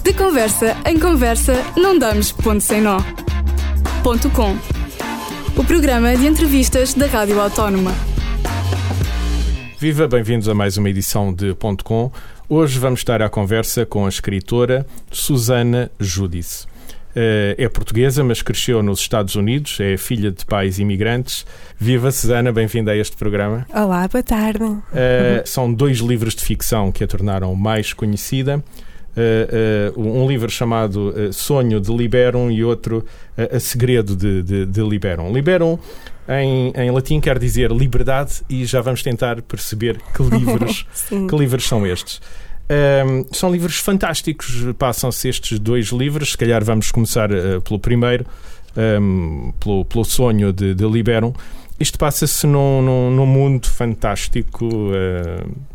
De conversa em conversa, não damos ponto sem nó. Ponto com. O programa de entrevistas da Rádio Autónoma. Viva, bem-vindos a mais uma edição de Ponto Com. Hoje vamos estar à conversa com a escritora Susana Judice. Eh, é portuguesa, mas cresceu nos Estados Unidos, é filha de pais imigrantes. Viva, Susana, bem-vinda a este programa. Olá, boa tarde. Uh, são dois livros de ficção que a tornaram mais conhecida. Uh, um livro chamado Sonho de Liberum e outro A Segredo de, de, de Liberum. Liberum, em, em, latim, quer dizer liberdade e já vamos tentar perceber que livros, que livros são estes. Um, são livros fantásticos. Passam-se estes dois livros. Se calhar vamos começar uh, pelo primeiro, um, pelo, pelo sonho de, de Liberum. Isto passa-se num, num, num, mundo fantástico. Uh,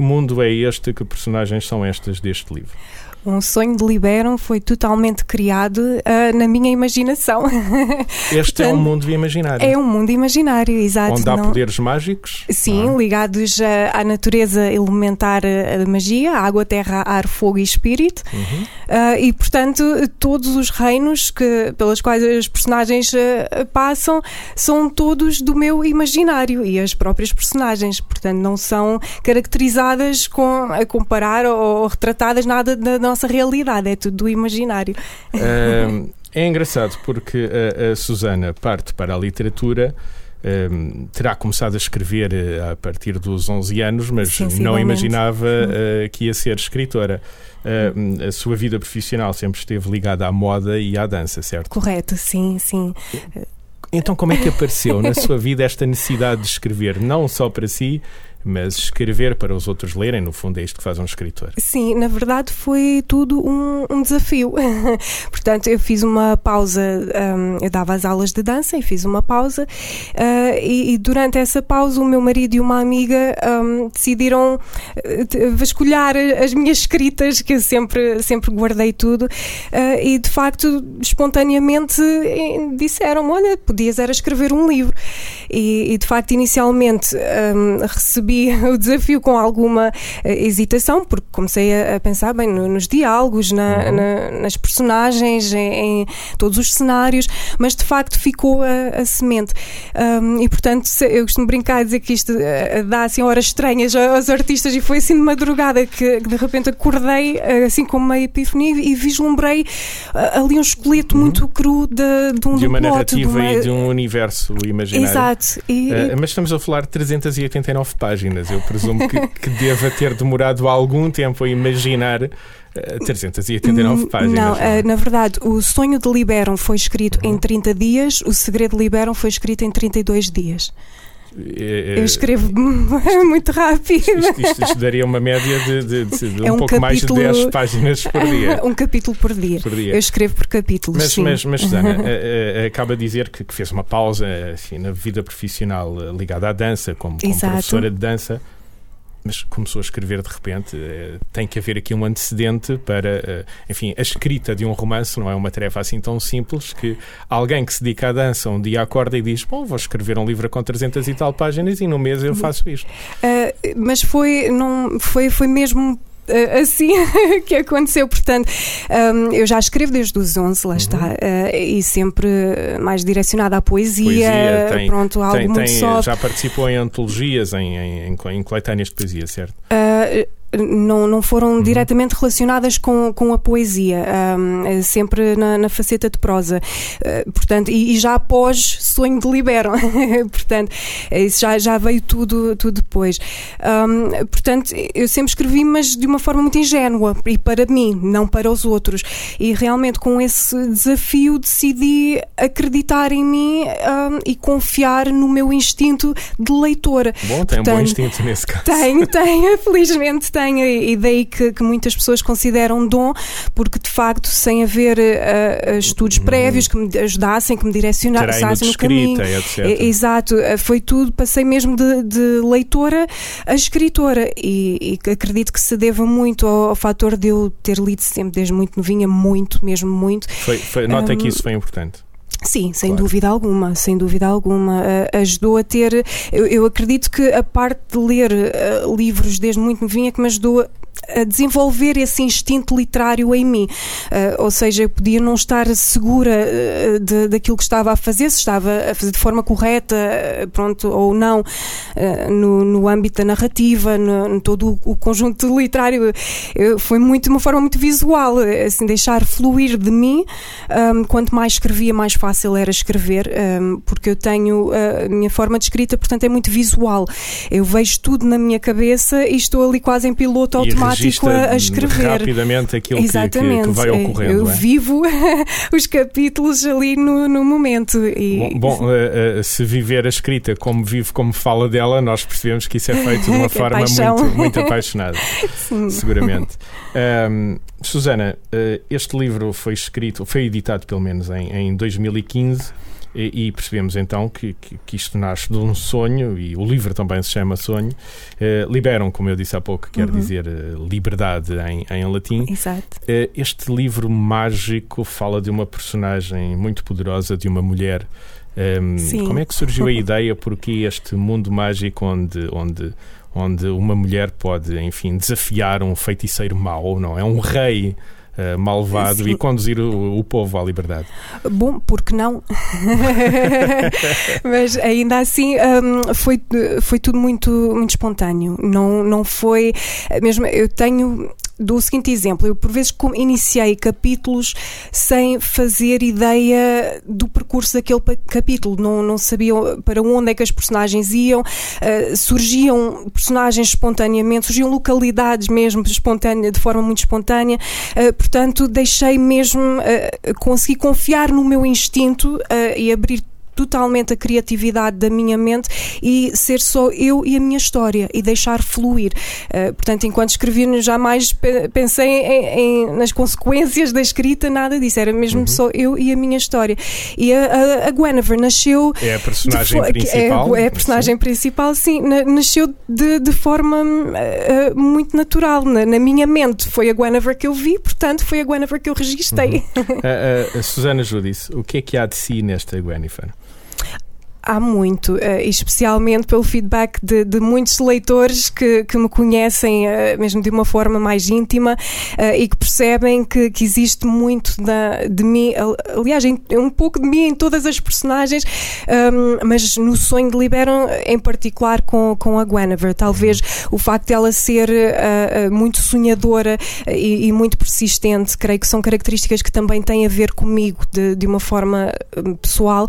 mundo é este? Que personagens são estas deste livro? Um sonho de Liberam foi totalmente criado uh, na minha imaginação. Este Portanto, é um mundo imaginário. É um mundo imaginário, exato. Onde há não... poderes mágicos? Sim, ah. ligados à, à, natureza elementar da magia, água, terra, ar, fogo e espírito. Uhum. Uh, e, portanto, todos os reinos que, pelos quais os personagens uh, passam são todos do meu imaginário e as próprias personagens. Portanto, não são caracterizadas com, a comparar ou, ou retratadas nada da nossa realidade, é tudo do imaginário. é engraçado porque a, a Susana parte para a literatura. Um, terá começado a escrever uh, a partir dos 11 anos, mas não imaginava uh, que ia ser escritora. Uh, a sua vida profissional sempre esteve ligada à moda e à dança, certo? Correto, sim, sim. Então, como é que apareceu na sua vida esta necessidade de escrever, não só para si, mas escrever para os outros lerem, no fundo, é isto que faz um escritor. Sim, na verdade foi tudo um, um desafio. Portanto, eu fiz uma pausa, um, eu dava as aulas de dança e fiz uma pausa, uh, e, e, durante essa pausa, o meu marido e uma amiga um, decidiram uh, vasculhar as minhas escritas, que eu sempre, sempre guardei tudo, uh, e de facto, espontaneamente disseram: Olha, podias era escrever um livro. E, e de facto, inicialmente um, recebi recebi o desafio com alguma uh, hesitação, porque comecei a, a pensar bem no, nos diálogos, na, uhum. na, nas personagens, em, em, todos os cenários, mas de facto ficou a, a semente. Um, e portanto, eu costumo brincar e dizer que isto uh, dá assim horas estranhas aos artistas, e foi assim de madrugada que, de repente acordei, uh, assim como uma epifania, e vislumbrei ali um esqueleto uhum. muito cru de, de um de uma narrativa de uma... e de um universo imaginário. Exato. E, mas estamos a falar de 389 páginas páginas. Eu presumo que, que deva ter demorado algum tempo a imaginar 389 eh, páginas. Não, uh, na verdade, o Sonho de Liberam foi escrito uhum. em 30 dias, o Segredo de Liberam foi escrito em 32 dias. É, é, eu escrevo muito rápido. Isto, isto, isto, daria uma média de, de, de, de é um, um, pouco capítulo, mais de 10 páginas por dia. um capítulo por dia. por dia. Eu escrevo por capítulos. Mas, sim. mas, mas Susana, acaba de dizer que, que, fez uma pausa assim, na vida profissional ligada à dança, como, como professora de dança mas começou a escrever de repente. Eh, tem que haver aqui um antecedente para, eh, enfim, a escrita de um romance não é uma tarefa assim tão simples que alguém que se dedica à dança um dia acorda e diz: Bom, vou escrever um livro com 300 e tal páginas e no mês eu faço isto. Uh, mas foi, não, foi, foi mesmo assim que aconteceu. Portanto, um, eu já escrevo desde os 11, lá uhum. está, uh, e sempre mais direcionada à poesia. poesia tem, pronto, algo tem, muito tem, só. Já participou em antologias, em, em, em, em coletâneas de poesia, certo? Uh, não, não foram uhum. diretamente relacionadas com, com a poesia, um, sempre na, na, faceta de prosa. Uh, portanto, e, e, já após Sonho de Liberam, portanto, isso já, já veio tudo, tudo depois. Um, portanto, eu sempre escrevi, mas de uma forma muito ingênua e para mim, não para os outros. E realmente com esse desafio decidi acreditar em mim um, e confiar no meu instinto de leitora. Bom, tem portanto, um bom instinto nesse caso. Tenho, tenho, felizmente tenho, e daí que, que muitas pessoas consideram dom, porque de facto, sem haver uh, estudos uhum. prévios que me ajudassem, que me direcionassem no caminho. Etc. Exato, eh, foi tudo, passei mesmo de, de leitora a escritora e, e, acredito que se deva muito ao, ao fator de eu ter lido sempre desde muito novinha, muito, mesmo muito. Foi, foi, nota um, que isso foi importante. Sim, sem claro. dúvida alguma, sem dúvida alguma. Uh, ajudou a ter. Eu, eu, acredito que a parte de ler uh, livros desde muito novinha que me ajudou a desenvolver esse instinto literário em mim. Uh, ou seja, eu podia não estar segura uh, de, daquilo que estava a fazer, se estava a fazer de forma correta, uh, pronto, ou não, no, no âmbito da narrativa, no, no todo o, o, conjunto literário. foi muito uma forma muito visual, assim, deixar fluir de mim. Um, quanto mais escrevia, mais fácil era escrever, um, porque eu tenho a minha forma de escrita, portanto, é muito visual. Eu vejo tudo na minha cabeça e estou ali quase em piloto automático prático a, a, escrever. rapidamente aquilo Exatamente. Que, que, vai ocorrendo. Eu é? vivo os capítulos ali no, no momento. E... Bom, bom uh, uh, se viver a escrita como vive, como fala dela, nós percebemos que isso é feito de uma forma muito, muito apaixonada. Sim. Seguramente. Um, Susana, uh, este livro foi escrito, foi editado pelo menos em, em 2015. E, e percebemos então que, que, que, isto nasce de um sonho, e o livro também se chama Sonho. Eh, liberam, como eu disse há pouco, quer uhum. dizer eh, liberdade em, em latim. Exato. Eh, este livro mágico fala de uma personagem muito poderosa, de uma mulher. Um, ehm, como é que surgiu a ideia? Porque este mundo mágico onde, onde, onde uma mulher pode, enfim, desafiar um feiticeiro mau, não é? Um rei uh, malvado Sim. e conduzir o, o, povo à liberdade. Bom, porque não? Mas ainda assim um, foi, foi tudo muito, muito espontâneo. Não, não foi. Mesmo eu tenho dou o seguinte exemplo: eu por vezes iniciei capítulos sem fazer ideia do percurso daquele capítulo, não, não sabia para onde é que as personagens iam, uh, surgiam personagens espontaneamente, surgiam localidades mesmo espontânea, de forma muito espontânea, uh, portanto deixei mesmo, uh, consegui confiar no meu instinto e abrir totalmente a criatividade da minha mente e ser só eu e a minha história e deixar fluir. Uh, portanto, enquanto escrevi, jamais pensei em, em, nas consequências da escrita, nada disso. Era mesmo uhum. só eu e a minha história. E a, a, a Guinevere nasceu. É a personagem de, principal. É, é, a personagem sim. principal, sim. Na, nasceu de, de forma uh, muito natural. Na, na, minha mente foi a Guinevere que eu vi, portanto, foi a Guinevere que eu registrei. Uhum. a, Susana Judice, o que é que há de si nesta Guinevere? Há muito, uh, especialmente pelo feedback de, de muitos leitores que, que me conhecem uh, mesmo de uma forma mais íntima uh, e que percebem que, que existe muito da, de mim, aliás, um pouco de mim em todas as personagens, um, mas no sonho de Liberam, em particular com, com a Guinevere. Talvez o facto de ela ser muito sonhadora e, e, muito persistente, creio que são características que também têm a ver comigo de, de uma forma pessoal.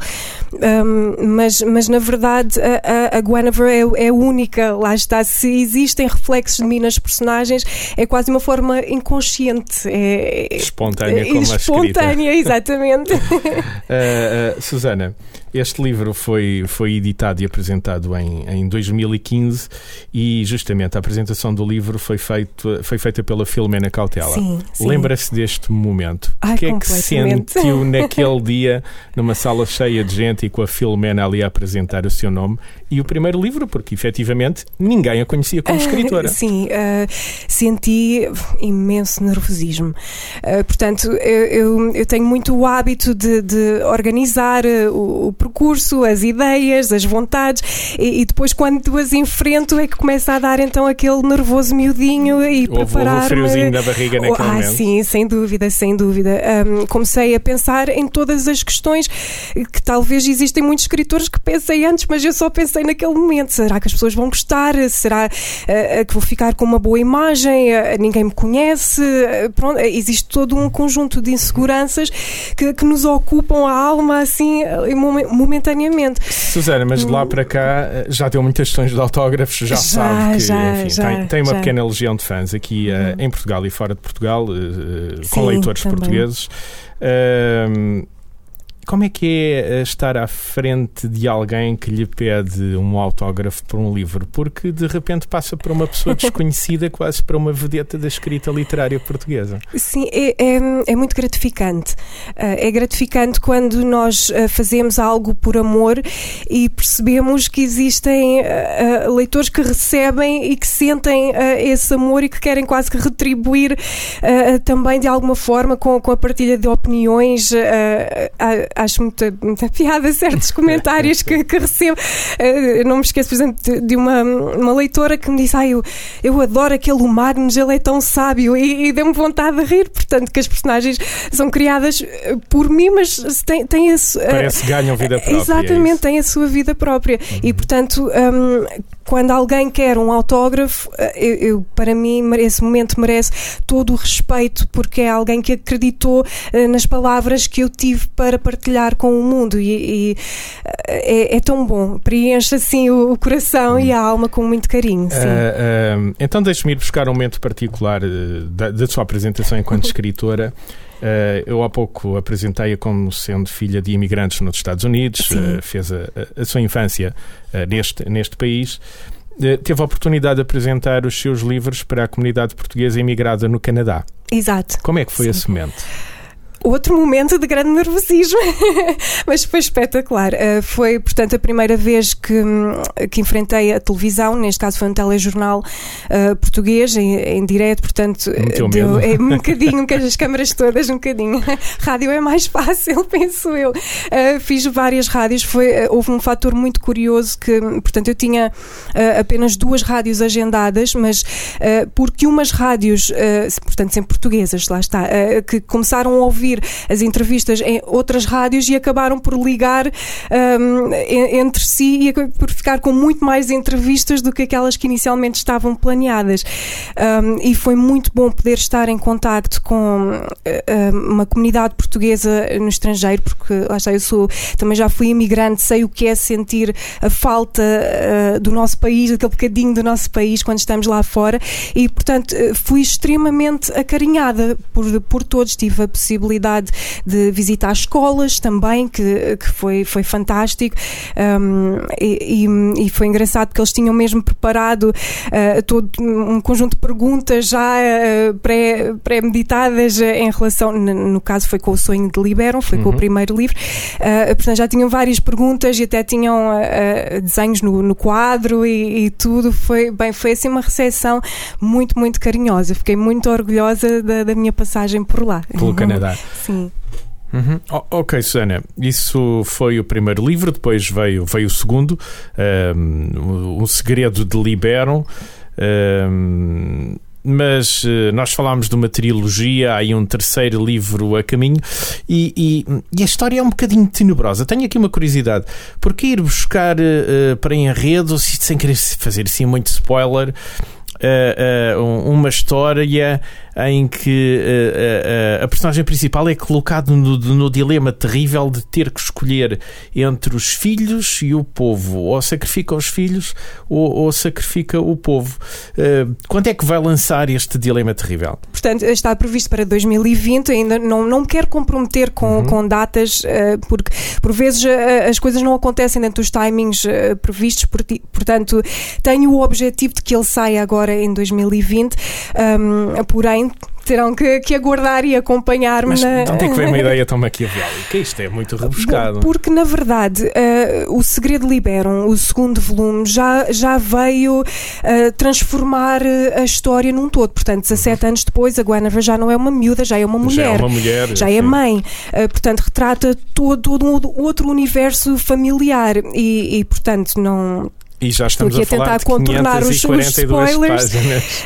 Um, mas, mas na verdade a, a, a Guinevere é, é única, lá está. Se existem reflexos de mim nas personagens, é quase uma forma inconsciente. É, é espontânea, como espontânea, exatamente. uh, uh, Susana, este livro foi, foi editado e apresentado em, em 2015 e justamente a apresentação do livro foi, feito, foi feita pela Filomena Cautela. Lembra-se deste momento? O que é que sentiu naquele dia numa sala cheia de gente e com a Filomena ali a apresentar o seu nome e o primeiro livro, porque efetivamente ninguém a conhecia como escritora. Uh, sim, uh, senti imenso nervosismo. Uh, portanto, eu, eu, eu, tenho muito o hábito de, de organizar o, o, percurso, as ideias, as vontades e, e, depois quando as enfrento é que começa a dar então aquele nervoso miudinho e preparar. o friozinho da barriga naquele ah, momento. sim, sem dúvida, sem dúvida. Um, comecei a pensar em todas as questões que talvez existem muitos escritores que pensei antes, mas eu só pensei naquele momento. Será que as pessoas vão gostar? Será uh, que vou ficar com uma boa imagem? Uh, ninguém me conhece? Uh, pronto, existe todo um conjunto de inseguranças que, que nos ocupam a alma assim momentaneamente. Susana, mas de lá para cá já deu muitas questões de autógrafos, já, já sabe que já, enfim, já, tem, tem, uma pequena legião de fãs aqui uhum. em Portugal e fora de Portugal, com leitores também. portugueses. Uh, como é que é eh, estar à frente de alguém que lhe pede um autógrafo por um livro? Porque de repente passa por uma pessoa desconhecida, quase para uma vedeta da escrita literária portuguesa. Sim, é, é, é muito gratificante. Eh, é gratificante quando nós eh, fazemos algo por amor e percebemos que existem leitores que recebem e que sentem esse amor e que querem quase que retribuir também de alguma forma com, com a partilha de opiniões acho muita, muita piada certos comentários que, que recebo. Uh, não me esqueço, por exemplo, de, de, uma, uma leitora que me disse: ah, eu, eu adoro aquele Magnus, ele é tão sábio, e, e deu-me vontade de rir. Portanto, que as personagens são criadas por mim, mas têm, têm a, Parece que ganham vida própria. É exatamente, é têm a sua vida própria. Uhum. E, portanto, um, quando alguém quer um autógrafo, eh, eu, eu, para mim esse momento merece todo o respeito porque é alguém que acreditou uh, nas palavras que eu tive para partilhar com o mundo e, e é, é, tão bom, preenche assim o, o coração hum. e a alma com muito carinho. Uh, então deixe-me ir buscar um momento particular da, da sua apresentação enquanto escritora. Uh, eu há pouco apresentei-a como sendo filha de imigrantes nos Estados Unidos, uh, fez a, a, sua infância uh, neste, neste país. teve a oportunidade de apresentar os seus livros para a comunidade portuguesa imigrada no Canadá. Exato. Como é que foi Sim. esse momento? Outro momento de grande nervosismo, mas foi espetacular. Uh, foi, portanto, a primeira vez que, que enfrentei a televisão, neste caso foi um telejornal uh, português, em, em direto, portanto, deu, é, um bocadinho, com as câmaras todas, um bocadinho. Rádio é mais fácil, penso eu. Uh, fiz várias rádios, foi, houve um fator muito curioso que, portanto, eu tinha apenas duas rádios agendadas, mas porque umas rádios, portanto, sempre portuguesas, lá está, que começaram a ouvir ouvir as entrevistas em outras rádios e acabaram por ligar um, entre si e por ficar com muito mais entrevistas do que aquelas que inicialmente estavam planeadas. Um, e foi muito bom poder estar em contacto com uh, uma comunidade portuguesa no estrangeiro, porque lá está, eu sou, também já fui imigrante, sei o que é sentir a falta uh, do nosso país, aquele bocadinho do nosso país quando estamos lá fora e, portanto, uh, fui extremamente acarinhada por, por todos. Tive a possibilidade oportunidade de visitar escolas também, que, que foi, foi fantástico. Um, e, e, foi engraçado porque eles tinham mesmo preparado uh, todo um conjunto de perguntas já uh, pré-meditadas pré em relação, no caso foi com o sonho de Liberam, foi uhum. com o uhum. primeiro livro, uh, portanto já tinham várias perguntas e até tinham uh, desenhos no, no quadro e, e, tudo, foi, bem, foi assim uma recepção muito, muito carinhosa, fiquei muito orgulhosa da, da minha passagem por lá. Pelo Canadá. Sim. Uhum. Ok, Susana, isso foi o primeiro livro, depois veio, veio o segundo, um, O Segredo de Liberam. Um, mas uh, nós falámos de uma trilogia, há aí um terceiro livro a caminho, e, e, e, a história é um bocadinho tenebrosa. Tenho aqui uma curiosidade: porque ir buscar uh, para enredo, sem querer fazer assim muito spoiler, uh, uma história em que uh, uh, a personagem principal é colocado no, no, dilema terrível de ter que escolher entre os filhos e o povo. Ou sacrifica os filhos ou, ou sacrifica o povo. Uh, quando é que vai lançar este dilema terrível? Portanto, está previsto para 2020. Ainda não, não me quero comprometer com, uhum. com datas, porque por vezes as coisas não acontecem dentro dos timings previstos. Portanto, tenho o objetivo de que ele saia agora em 2020. Um, porém, terão que, que aguardar e acompanhar-me. Mas na... onde é que vem uma ideia tão maquiavélica? Isto é muito rebuscado. Porque, na verdade, uh, o Segredo Liberam, o segundo volume, já, já veio uh, transformar a história num todo. Portanto, 17 uhum. anos depois, a Guinevere já não é uma miúda, já é uma mulher. Já é uma mulher. Já é mãe. Uh, portanto, retrata todo, todo um outro universo familiar e, e portanto, não e já estamos Estou aqui a, a tentar contornar os, os spoilers. Uh,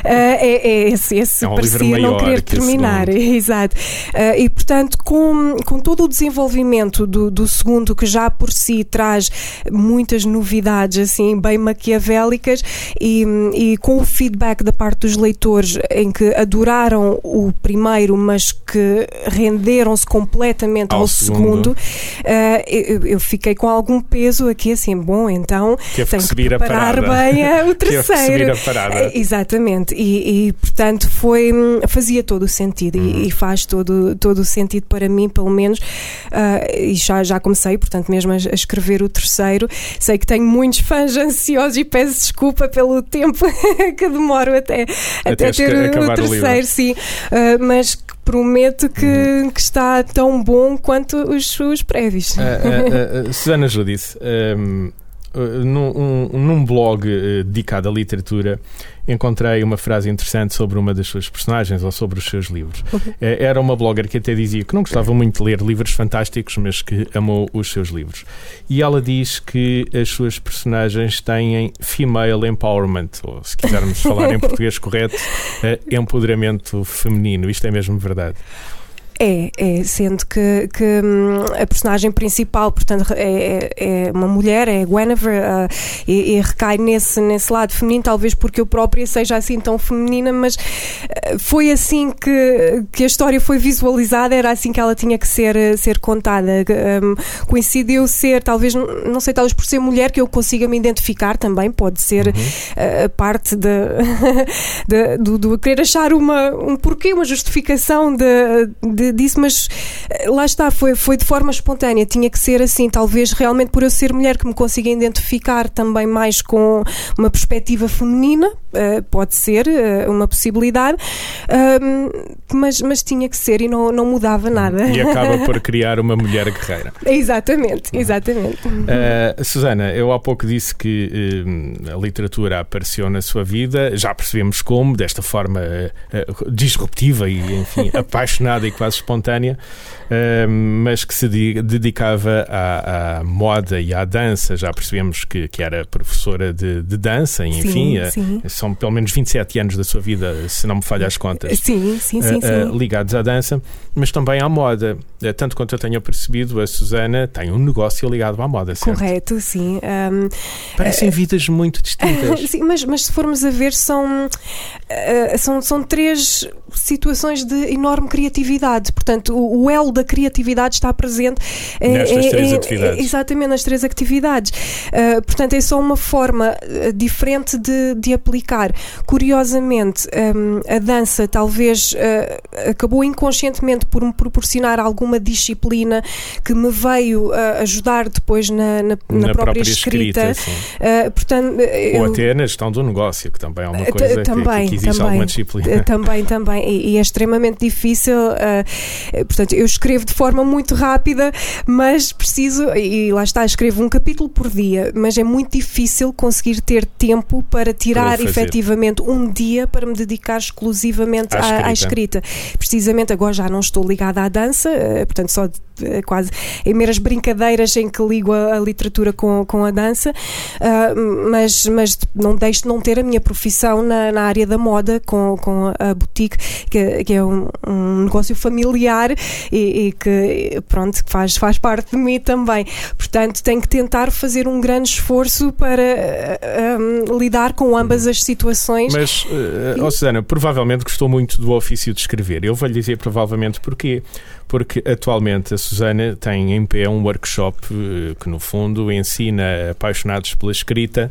é, é esse, esse é um parecia não querer terminar. Exato. Uh, e portanto, com, com todo o desenvolvimento do, do segundo, que já por si traz muitas novidades, assim, bem maquiavélicas, e, e com o feedback da parte dos leitores em que adoraram o primeiro, mas que renderam-se completamente ao, ao segundo, segundo uh, eu, eu, fiquei com algum peso aqui, assim, bom, então. Que subir a parada. bem o terceiro. a parada. Exatamente. E, e, portanto foi fazia todo o sentido uhum. e, e, faz todo, todo o sentido para mim, pelo menos. Uh, e já, já comecei, portanto, mesmo a, a, escrever o terceiro. Sei que tenho muitos fãs ansiosos e peço desculpa pelo tempo que demoro até, até, até ter o, o terceiro, o sim. Uh, mas prometo que, uhum. que, está tão bom quanto os, os prévios. Uh, uh, uh, Susana Judice, um, num, um, num blog dedicado à literatura, encontrei uma frase interessante sobre uma das suas personagens ou sobre os seus livros. Uhum. Era uma blogger que até dizia que não gostava muito de ler livros fantásticos, mas que amou os seus livros. E ela diz que as suas personagens têm female empowerment, ou se quisermos falar em português correto, empoderamento feminino. Isto é mesmo verdade. É, é, sendo que, que hum, a personagem principal, portanto, é, é, é uma mulher, é Guinevere, uh, e, e, recai nesse, nesse lado feminino, talvez porque eu própria seja assim tão feminina, mas uh, foi assim que, que a história foi visualizada, era assim que ela tinha que ser, uh, ser contada. Um, coincidiu ser, talvez, não sei, talvez por ser mulher, que eu consiga me identificar também, pode ser uhum. parte de, de, do, do querer achar uma, um porquê, uma justificação de, de de, disso, mas eh, lá está, foi, foi de forma espontânea, tinha que ser assim, talvez realmente por eu ser mulher que me consiga identificar também mais com uma perspectiva feminina, uh, pode ser uh, uma possibilidade, mas, mas tinha que ser e não, não mudava nada. E acaba por criar uma mulher guerreira. exatamente, exatamente. Susana, eu há pouco disse que a literatura apareceu na sua vida, já percebemos como, desta forma disruptiva e, enfim, apaixonada e quase espontânea, mas que se dedicava à, à, moda e à dança. Já percebemos que, que era professora de, de dança, enfim, sim, uh, são pelo menos 27 anos da sua vida, se não me falha as contas, sim, sim, sim, eh, sim. ligados à dança, mas também à moda. tanto quanto eu tenho percebido, a Susana tem um negócio ligado à moda, certo? Correto, sim. Um, Parecem vidas muito distintas. sim, mas, mas se formos a ver, são, são, são três situações de enorme criatividade. Portanto, o, o elo da criatividade está presente eh, nestas é, três é, atividades. É, exatamente, nas três atividades. Uh, portanto, é só uma forma uh, diferente de, de aplicar. Curiosamente, um, a dança talvez uh, acabou inconscientemente por me proporcionar alguma disciplina que me veio ajudar depois na, na, na, na própria, própria, escrita. escrita portanto, Ou eu, até na gestão do negócio, que também é uma coisa também, que, que exige também, alguma disciplina. Também, também e, e é extremamente difícil. Uh, portanto, eu escrevo de forma muito rápida, mas preciso, e lá está, escrevo um capítulo por dia, mas é muito difícil conseguir ter tempo para tirar para efetivamente um dia para me dedicar exclusivamente à, à, escrita. à, escrita. Precisamente agora já não estou ligada à dança, uh, portanto, só eh, quase em meras brincadeiras em que ligo a, a literatura com, com a dança, uh, mas, mas não deixo de não ter a minha profissão na, na área da moda com, com a boutique, que, que é um, um, negócio familiar e, e, que pronto, que faz, faz parte de mim também. Portanto, tenho que tentar fazer um grande esforço para uh, um, lidar com ambas as situações. Mas, uh, oh Susana, provavelmente gostou muito do ofício de escrever. Eu vou lhe dizer provavelmente porquê porque atualmente a Susana tem em pé um workshop que, no fundo, ensina apaixonados pela escrita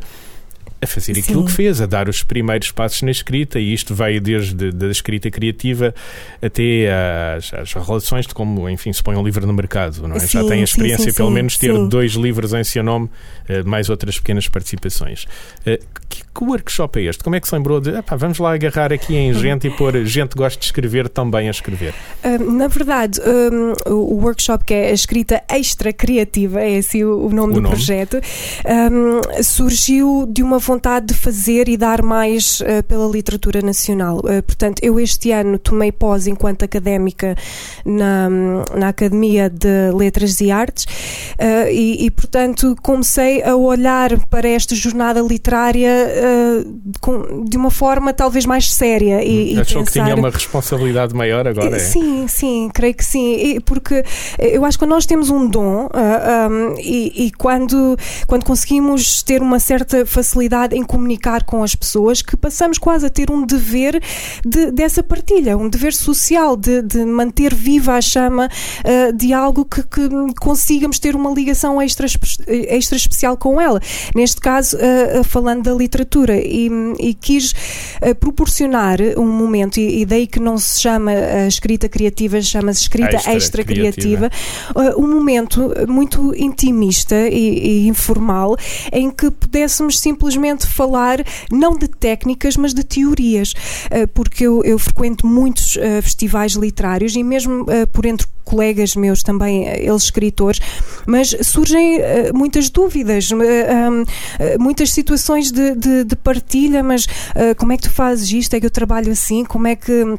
a fazer aquilo Sim. que fez, a dar os primeiros passos na escrita, e isto veio desde da escrita criativa até às, às, relações de como, enfim, se põe um livro no mercado. Não é? Sim, Já tem a experiência, sim, pelo menos, ter dois livros em seu nome, uh, mais outras pequenas participações. Uh, que, que, workshop é este? Como é que se lembrou de vamos lá agarrar aqui em gente e pôr gente que gosta de escrever também a escrever? Uh, na verdade, um, o workshop que é a escrita extra criativa, é assim o, o nome o do nome? projeto, um, surgiu de uma vontade de fazer e dar mais uh, pela literatura nacional. Uh, portanto, eu este ano tomei pós enquanto académica na, na Academia de Letras e Artes uh, e, e, portanto, comecei a olhar para esta jornada literária com, de uma forma talvez mais séria. E, hum, Achou e pensar... que tinha uma responsabilidade maior agora? É? Sim, sim, creio que sim. E, porque eu acho que nós temos um dom um, e, e quando, quando conseguimos ter uma certa facilidade em comunicar com as pessoas que passamos quase a ter um dever de, dessa partilha, um dever social de, de manter viva a chama uh, de algo que, que, consigamos ter uma ligação extra, extra especial com ela. Neste caso, uh, falando da literatura, e, e quis uh, proporcionar um momento, e, e, daí que não se chama escrita criativa, chama-se escrita extra, extra criativa, criativa um momento muito intimista e, e informal em que pudéssemos simplesmente falar não de técnicas, mas de teorias, uh, porque eu, eu, frequento muitos uh, festivais literários e mesmo por entre colegas meus também, eles escritores, mas surgem muitas dúvidas, muitas situações de, de, de partilha, mas como é que tu fazes isto? É que eu trabalho assim? Como é que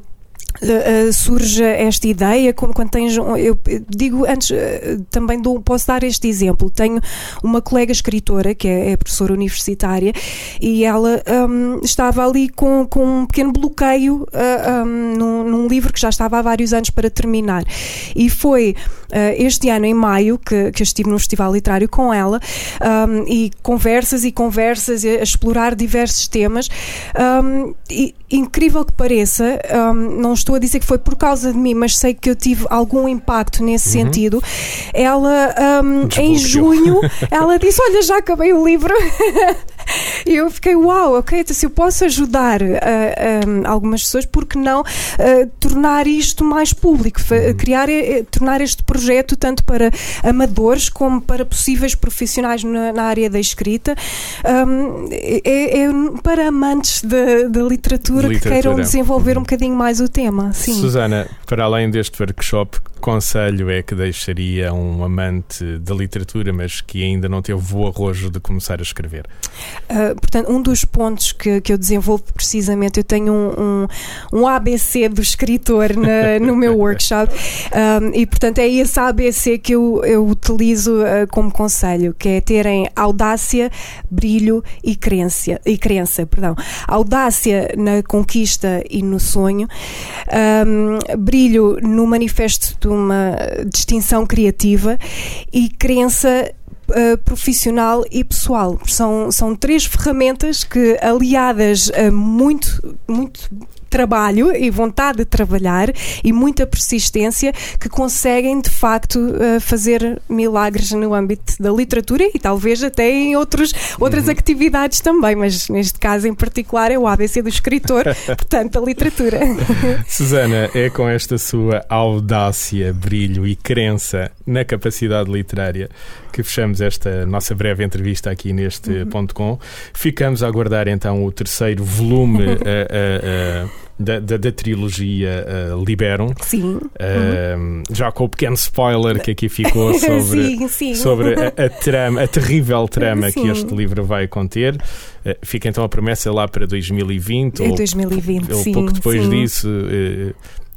Uh, surge esta ideia, como quando tens, eu digo antes, uh, também dou, posso dar este exemplo, tenho uma colega escritora que é, é professora universitária e ela um, estava ali com, com um pequeno bloqueio um, num, num, livro que já estava há vários anos para terminar. E foi este ano em maio que, que estive num festival literário com ela um, e conversas e conversas a explorar diversos temas. Um, e, incrível que pareça, um, não estou a dizer que foi por causa de mim, mas sei que eu tive algum impacto nesse uhum. sentido. Ela, um, em junho, ela disse: Olha, já acabei o livro. e eu fiquei, uau, ok, então se eu posso ajudar uh, um, algumas pessoas, por que não uh, tornar isto mais público? Uhum. Criar, uh, tornar este projeto tanto para amadores como para possíveis profissionais na, na área da escrita, um, é, é, para amantes da literatura literatura, que queiram desenvolver um bocadinho mais o tema. Sim. Susana, para além deste workshop, que conselho é que deixaria um amante da literatura, mas que ainda não teve o arrojo de começar a escrever? Uh, portanto, um dos pontos que, que eu desenvolvo precisamente, eu tenho um, um, um ABC do escritor na, no meu workshop um, e, portanto, é esse ABC que eu, eu utilizo uh, como conselho, que é terem audácia, brilho e crença. E crença perdão. Audácia na conquista e no sonho, brilho no manifesto de uma distinção criativa e crença Uh, profissional e pessoal. São, são três ferramentas que, aliadas a muito, muito trabalho e vontade de trabalhar e muita persistência que conseguem de facto uh, fazer milagres no âmbito da literatura e talvez até em outros, outras uhum. atividades também, mas neste caso em particular é o ABC do escritor, portanto, a literatura. Susana, é com esta sua audácia, brilho e crença na capacidade literária que fechamos esta nossa breve entrevista aqui neste uhum. ponto com. Ficamos a aguardar então o terceiro volume uh, uh, da, da, da, trilogia Liberum. Sim. Uhum. Já com o pequeno spoiler que aqui ficou sobre, sim, sim. sobre a, a, trama, a terrível trama sim. que este livro vai conter. Fica então a promessa lá para 2020. Em 2020, ou, pouco depois disso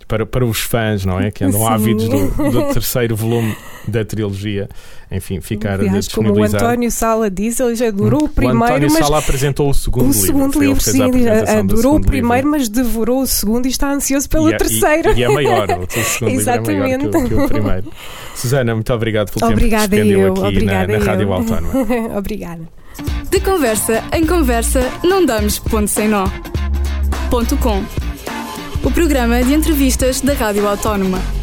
para, para os fãs, não é? Que andam Sim. ávidos do, do, terceiro volume da trilogia. Enfim, ficar Aliás, como o António Sala disse, ele já adorou o primeiro. O António mas Sala apresentou o segundo o livro. Segundo livro sim, adorou o primeiro, livro. mas devorou o segundo e está ansioso pelo e é, terceiro. E, e, é maior, o segundo Exatamente. livro é maior que o, que o primeiro. Susana, muito obrigado pelo Obrigada tempo que eu, aqui obrigada na, na Rádio Autónoma. Obrigada. De conversa em conversa, não damos ponto sem nó. Ponto com o programa de entrevistas da Rádio Autónoma.